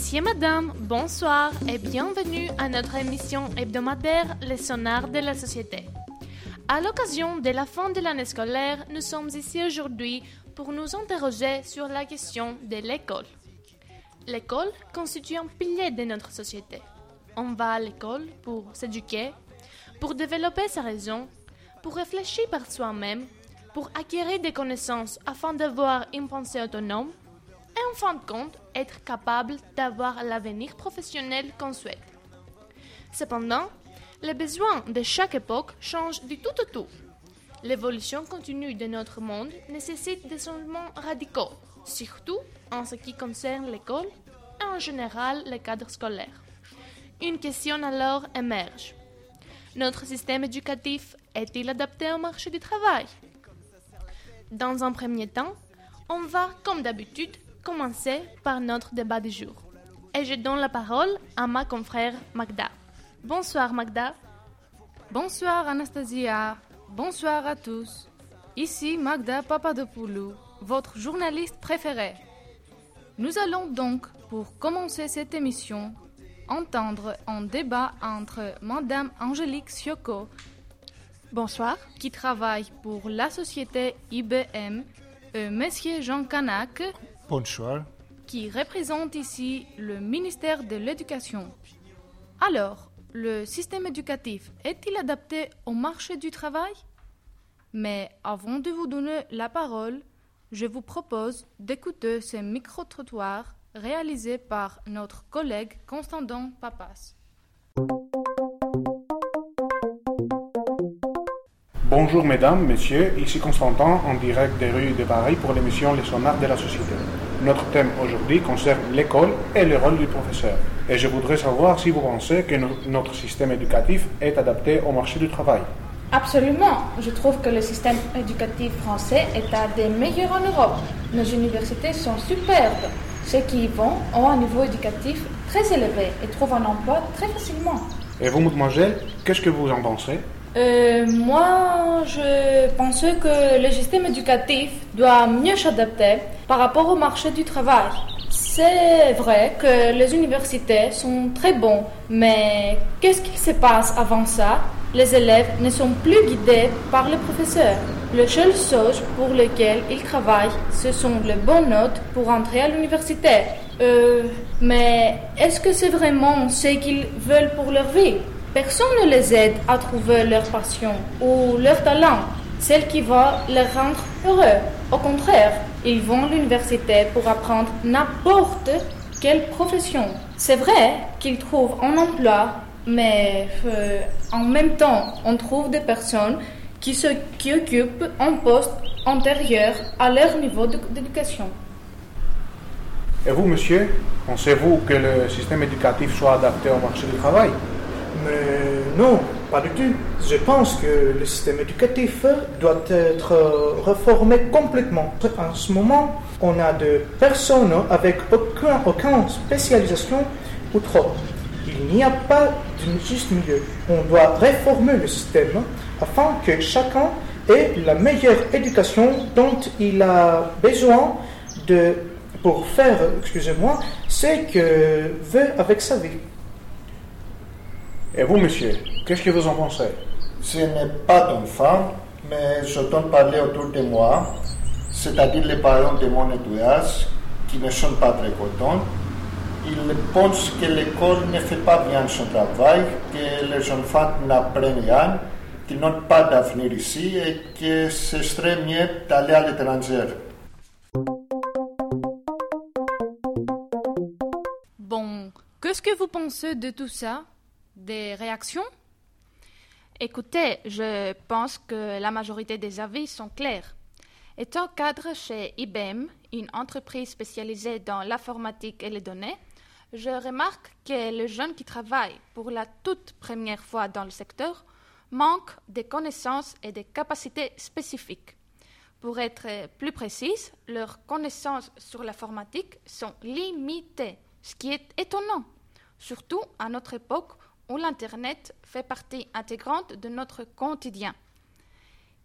Messieurs, Madame, bonsoir et bienvenue à notre émission hebdomadaire Les Sonars de la Société. À l'occasion de la fin de l'année scolaire, nous sommes ici aujourd'hui pour nous interroger sur la question de l'école. L'école constitue un pilier de notre société. On va à l'école pour s'éduquer, pour développer sa raison, pour réfléchir par soi-même, pour acquérir des connaissances afin d'avoir une pensée autonome en fin de compte être capable d'avoir l'avenir professionnel qu'on souhaite. Cependant, les besoins de chaque époque changent du tout au tout. L'évolution continue de notre monde nécessite des changements radicaux, surtout en ce qui concerne l'école et en général le cadre scolaire. Une question alors émerge. Notre système éducatif est-il adapté au marché du travail? Dans un premier temps, on va, comme d'habitude, commencer par notre débat du jour. Et je donne la parole à ma confrère Magda. Bonsoir Magda. Bonsoir Anastasia. Bonsoir à tous. Ici Magda Papadopoulou, votre journaliste préférée. Nous allons donc, pour commencer cette émission, entendre un débat entre Madame Angélique Sioko, bonsoir, qui travaille pour la société IBM, et Monsieur Jean Canac, bonsoir, qui représente ici le ministère de l'Éducation. Alors, le système éducatif est-il adapté au marché du travail? Mais avant de vous donner la parole, je vous propose d'écouter ce micro-trottoir réalisé par notre collègue Constantin Papas. Bonjour mesdames, messieurs, ici Constantin en direct des rues de Paris pour l'émission Les Sonars de la Société. Notre thème aujourd'hui concerne l'école et le rôle du professeur. Et je voudrais savoir si vous pensez que notre système éducatif est adapté au marché du travail. Absolument. Je trouve que le système éducatif français est un des meilleurs en Europe. Nos universités sont superbes. Ceux qui y vont ont un niveau éducatif très élevé et trouvent un emploi très facilement. Et vous, mademoiselle, qu'est-ce que vous en pensez? Euh, Moi, je pense que le système éducatif doit mieux s'adapter par rapport au marché du travail. C'est vrai que les universités sont très bons, mais qu'est-ce qui se passe avant ça? Les élèves ne sont plus guidés par les professeurs. Le seul chose pour lequel ils travaillent, ce sont les bonnes notes pour entrer à l'université. Euh, mais est-ce que c'est vraiment ce qu'ils veulent pour leur vie? Personne ne les aide à trouver leur passion ou leur talent, celle qui va les rendre heureux. Au contraire, ils vont à l'université pour apprendre n'importe quelle profession. C'est vrai qu'ils trouvent un emploi, mais euh, en même temps, on trouve des personnes qui, qui occupent un poste antérieur à leur niveau d'éducation. Et vous, monsieur, pensez-vous que le système éducatif soit adapté au marché du travail? Mais non, pas du tout. Je pense que le système éducatif doit être reformé complètement. En ce moment, on a des personnes avec aucun, aucune spécialisation ou trop. Il n'y a pas de juste milieu. On doit réformer le système afin que chacun ait la meilleure éducation dont il a besoin de, pour faire, excusez-moi, ce que veut avec sa vie. Et vous, monsieur, qu'est-ce que vous en pensez? Ce n'est pas d'enfant, mais j'entends parler autour de moi, c'est-à-dire les parents de mon entourage, qui ne sont pas très contents. Ils pensent que l'école ne fait pas bien son travail, que les enfants n'apprennent rien, qu'ils n'ont pas d'avenir ici et que ce serait mieux d'aller à l'étranger. Bon, qu'est-ce que vous pensez de tout ça? Des réactions Écoutez, je pense que la majorité des avis sont clairs. Étant cadre chez IBM, une entreprise spécialisée dans l'informatique et les données, je remarque que les jeunes qui travaillent pour la toute première fois dans le secteur manquent des connaissances et des capacités spécifiques. Pour être plus précise, leurs connaissances sur l'informatique sont limitées, ce qui est étonnant, surtout à notre époque où l'Internet fait partie intégrante de notre quotidien.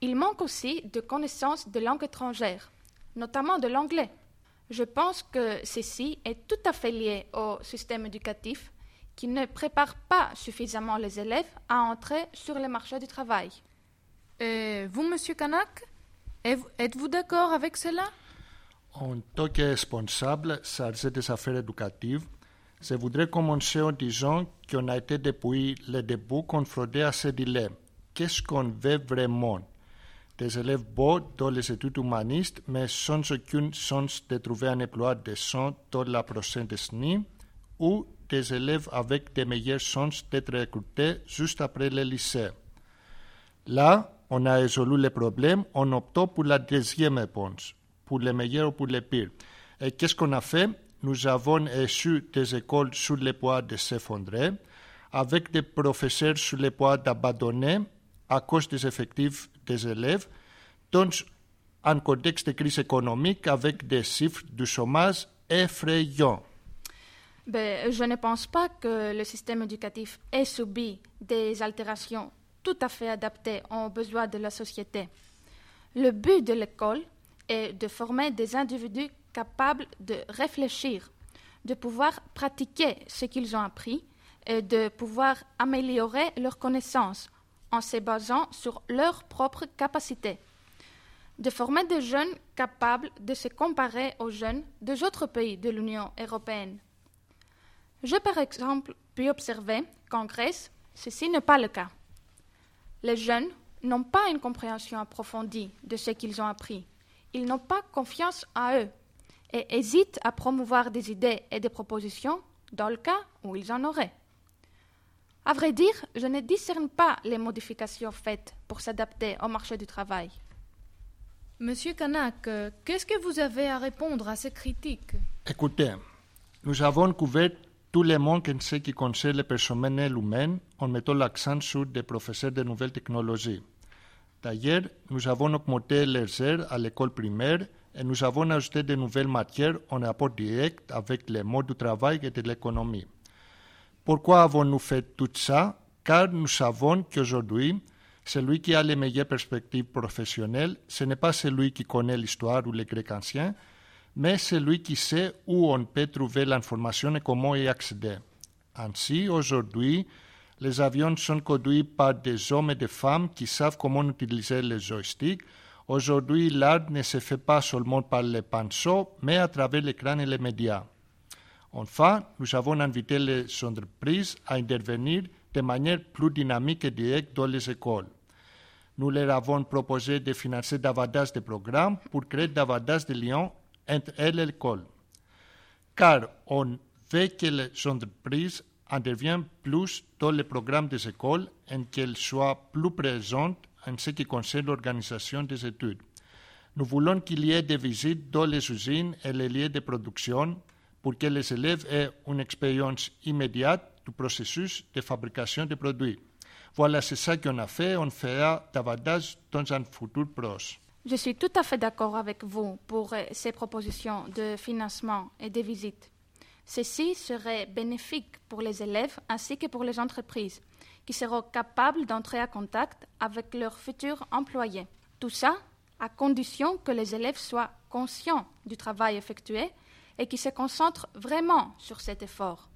Il manque aussi de connaissances de langues étrangères, notamment de l'anglais. Je pense que ceci est tout à fait lié au système éducatif qui ne prépare pas suffisamment les élèves à entrer sur le marché du travail. Et vous, Monsieur Kanak, êtes-vous d'accord avec cela? En tant que responsable chargé des affaires éducatives, je voudrais commencer en disant qu'on a été depuis le début confronté à ce dilemme. Qu'est-ce qu'on veut vraiment Des élèves beaux dans les études humanistes, mais sans aucune chance de trouver un emploi décent dans la prochaine décennie, ou des élèves avec des meilleures chances d'être recrutés juste après le lycée. Là, on a résolu le problème en optant pour la deuxième réponse, pour les meilleurs ou pour les pires. Et qu'est-ce qu'on a fait Nous avons reçu des écoles sur le point de s'effondrer, avec des professeurs sur le point d'abandonner à cause des effectifs des élèves, dans un contexte de crise économique avec des chiffres de chômage effrayants. Ben, je ne pense pas que le système éducatif ait subi des altérations tout à fait adaptées aux besoins de la société. Le but de l'école est de former des individus capables de réfléchir, de pouvoir pratiquer ce qu'ils ont appris et de pouvoir améliorer leurs connaissances en se basant sur leurs propres capacités. De former des jeunes capables de se comparer aux jeunes des autres pays de l'Union européenne. J'ai par exemple pu observer qu'en Grèce, ceci n'est pas le cas. Les jeunes n'ont pas une compréhension approfondie de ce qu'ils ont appris. Ils n'ont pas confiance en eux et hésitent à promouvoir des idées et des propositions dans le cas où ils en auraient. À vrai dire, je ne discerne pas les modifications faites pour s'adapter au marché du travail. Monsieur Kanak, qu'est-ce que vous avez à répondre à ces critiques? Écoutez, nous avons couvert tout le monde en ce qui concerne le personnel humain en mettant l'accent sur des professeurs de nouvelles technologies. D'ailleurs, nous avons augmenté les heures à l'école primaire et nous avons ajouté de nouvelles matières en rapport direct avec le mode du travail et de l'économie. Pourquoi avons-nous fait tout ça? Car nous savons qu'aujourd'hui, celui qui a les meilleures perspectives professionnelles, ce n'est pas celui qui connaît l'histoire ou les Grecs anciens, mais celui qui sait où on peut trouver l'information et comment y accéder. Ainsi, aujourd'hui, les avions sont conduits par des hommes et des femmes qui savent comment utiliser les joysticks. Aujourd'hui, l'art ne se fait pas seulement par les pinceaux, mais à travers l'écran et les médias. Enfin, nous avons invité les entreprises à intervenir de manière plus dynamique et directe dans les écoles. Nous leur avons proposé de financer davantage de programmes pour créer davantage de liens entre elles et l'école. Car on veut que les entreprises interviennent plus dans les programmes des écoles et qu'elles soient plus présentes en ce qui concerne l'organisation des études. Nous voulons qu'il y ait des visites dans les usines et les lieux de production pour que les élèves aient une expérience immédiate du processus de fabrication des produits. Voilà, c'est ça qu'on a fait, on fera davantage dans un futur proche. Je suis tout à fait d'accord avec vous pour euh, ces propositions de financement et de visites. Ceci serait bénéfique pour les élèves ainsi que pour les entreprises, qui seront capables d'entrer en contact avec leurs futurs employés. Tout ça à condition que les élèves soient conscients du travail effectué et qui se concentrent vraiment sur cet effort.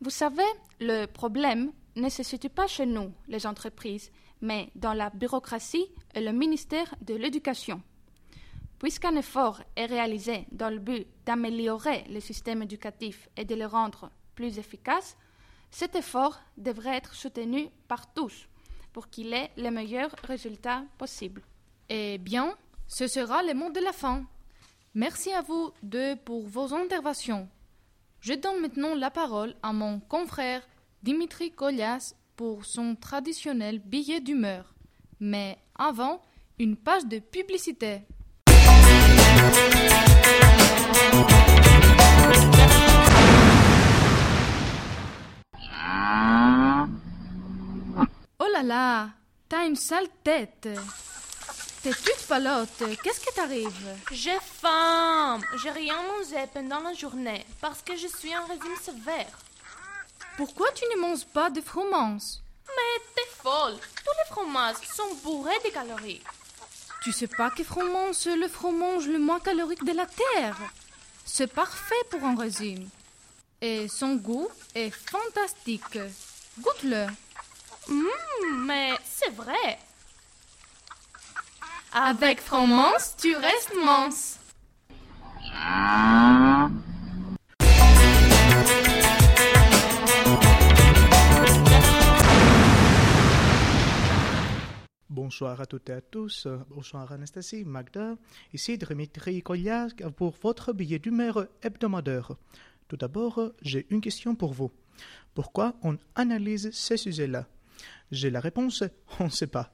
Vous savez, le problème ne se situe pas chez nous, les entreprises, mais dans la bureaucratie et le ministère de l'Éducation. Puisqu'un effort est réalisé dans le but d'améliorer le système éducatif et de le rendre plus efficace, cet effort devrait être soutenu par tous pour qu'il ait les meilleurs résultats possibles. Eh bien, ce sera le mot de la fin. Merci à vous deux pour vos interventions. Je donne maintenant la parole à mon confrère Dimitri Kolias pour son traditionnel billet d'humeur. Mais avant, une page de publicité. Là t'as une sale tête. T'es toute palote. Qu'est-ce qui t'arrive? J'ai faim. J'ai rien mangé pendant la journée parce que je suis en régime sévère. Pourquoi tu ne manges pas de fromage Mais t'es folle. Tous les fromages sont bourrés de calories. Tu sais pas que fromage c'est le fromage le moins calorique de la Terre C'est parfait pour un régime. Et son goût est fantastique. Goûte-le. Hum, mais c'est vrai. Avec fromage, tu restes mince. Bonsoir à toutes et à tous. Bonsoir Anastasie, Magda. Ici Dimitri Koliak pour votre billet d'humeur hebdomadaire. Tout d'abord, j'ai une question pour vous. Pourquoi on analyse ces sujets-là? J'ai la réponse, on ne sait pas.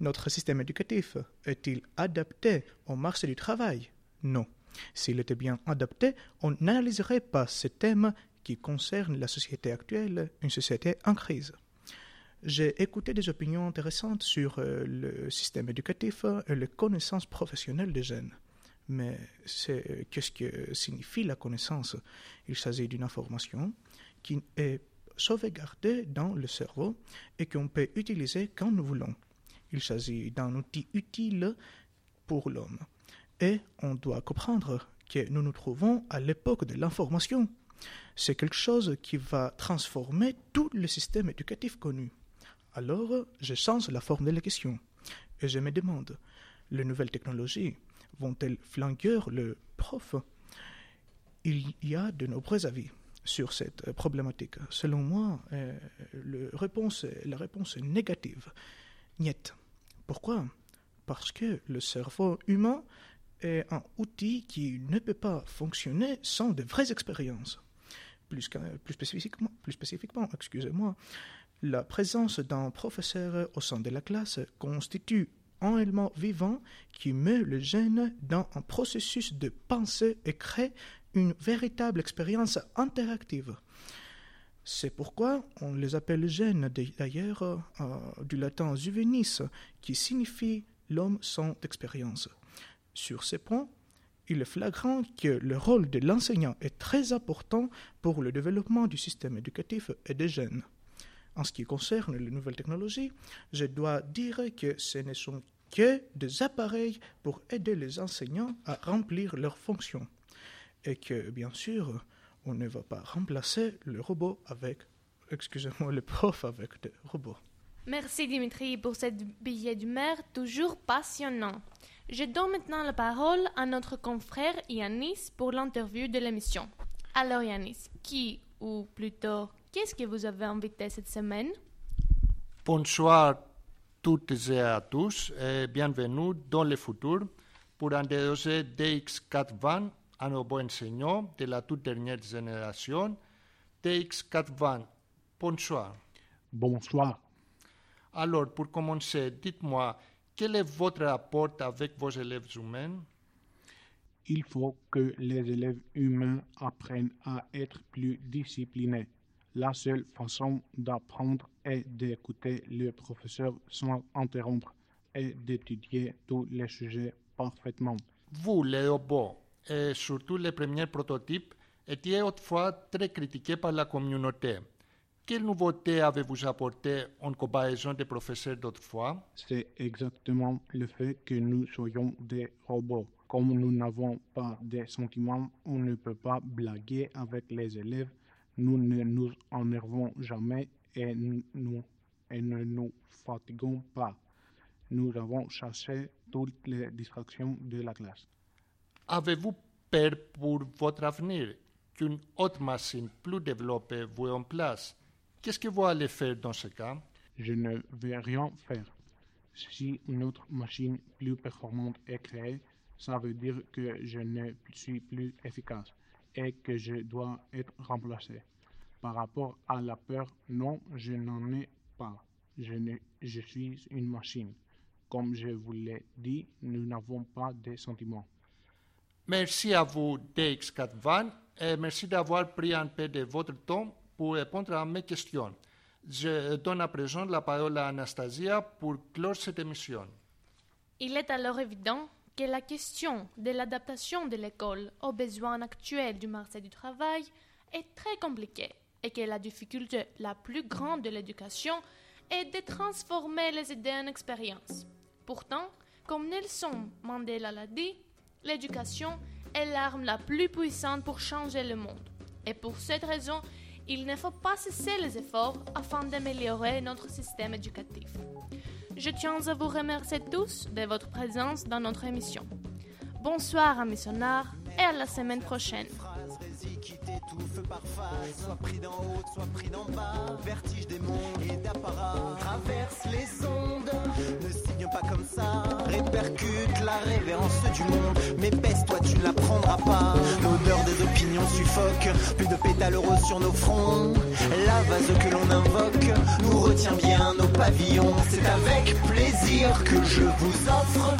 Notre système éducatif est-il adapté au marché du travail? Non. S'il était bien adapté, on n'analyserait pas ces thèmes qui concernent la société actuelle, une société en crise. J'ai écouté des opinions intéressantes sur euh, le système éducatif et les connaissances professionnelles des jeunes. Mais c'est qu'est-ce que signifie la connaissance? Il s'agit d'une information qui est sauvegardée dans le cerveau et qu'on peut utiliser quand nous voulons. Il s'agit d'un outil utile pour l'homme. Et on doit comprendre que nous nous trouvons à l'époque de l'information. C'est quelque chose qui va transformer tout le système éducatif connu. Alors, je change la forme de la question et je me demande, les nouvelles technologies vont-elles flanquer le prof? Il y a de nombreux avis sur cette problématique. Selon moi, euh, la réponse est négative. Niet. Pourquoi? Parce que le cerveau humain est un outil qui ne peut pas fonctionner sans de vraies expériences. Plus, spécifiquement, plus spécifiquement excusez-moi, la présence d'un professeur au sein de la classe constitue un élément vivant qui met le jeune dans un processus de pensée et crée une véritable expérience interactive. C'est pourquoi on les appelle jeunes, d'ailleurs euh, du latin juvenis, qui signifie l'homme sans expérience. Sur ces points, il est flagrant que le rôle de l'enseignant est très important pour le développement du système éducatif et des jeunes. En ce qui concerne les nouvelles technologies, je dois dire que ce ne sont que des appareils pour aider les enseignants à remplir leurs fonctions. Et que, bien sûr, on ne va pas remplacer le robot avec, excusez-moi, le prof avec des robots. Merci Dimitri pour ce billet d'humeur toujours passionnant. Je donne maintenant la parole à notre confrère Yanis pour l'interview de l'émission. Alors Yanis, qui, ou plutôt Qu'est-ce que vous avez invité cette semaine? Bonsoir toutes et à tous et bienvenue dans le futur pour un dossier DX420, un nouveau enseignant de la toute dernière génération. DX420, bonsoir. Bonsoir. Alors, pour commencer, dites-moi, quel est votre rapport avec vos élèves humains? Il faut que les élèves humains apprennent à être plus disciplinés la seule façon d'apprendre est d'écouter le professeur sans interrompre et d'étudier tous les sujets parfaitement. Vous, les robots, et surtout les premiers prototypes, étiez autrefois très critiqués par la communauté. Quelle nouveauté avez-vous apporté en comparaison des professeurs d'autrefois C'est exactement le fait que nous soyons des robots. Comme nous n'avons pas de sentiments, on ne peut pas blaguer avec les élèves nous ne nous énervons jamais et ne nous fatiguons pas. Nous avons chassé toutes les distractions de la classe. Avez-vous peur pour votre avenir? Qu'une autre machine plus développée vous en place Qu'est-ce que vous allez faire dans ce cas? Je ne vais rien faire. Si une autre machine plus performante est créée, ça veut dire que je ne suis plus efficace et que je dois être remplacé. Par rapport à la peur, non, je n'en ai pas. Je, je suis une machine. Comme je vous l'ai dit, nous n'avons pas de sentiments. Merci à vous, DX420, et merci d'avoir pris un peu de votre temps pour répondre à mes questions. Je donne à présent la parole à Anastasia pour clore cette émission. Il est alors évident que la question de l'adaptation de l'école aux besoins actuels du marché du travail est très compliquée et que la difficulté la plus grande de l'éducation est de transformer les idées en expérience. Pourtant, comme Nelson Mandela l'a dit, l'éducation est l'arme la plus puissante pour changer le monde. Et pour cette raison, il ne faut pas cesser les efforts afin d'améliorer notre système éducatif. Je tiens à vous remercier tous de votre présence dans notre émission. Bonsoir à missionnaires et à la semaine prochaine. Soit pris d'en haut, soit pris d'en bas. Vertige des mondes et. Traverse les ondes, ne signe pas comme ça. La révérence du monde. Mais baisse, toi tu ne la prendras pas. L'odeur des opinions suffoque. Plus de pétales roses sur nos fronts. La vase que l'on invoque nous retient bien nos pavillons. C'est avec plaisir que je vous offre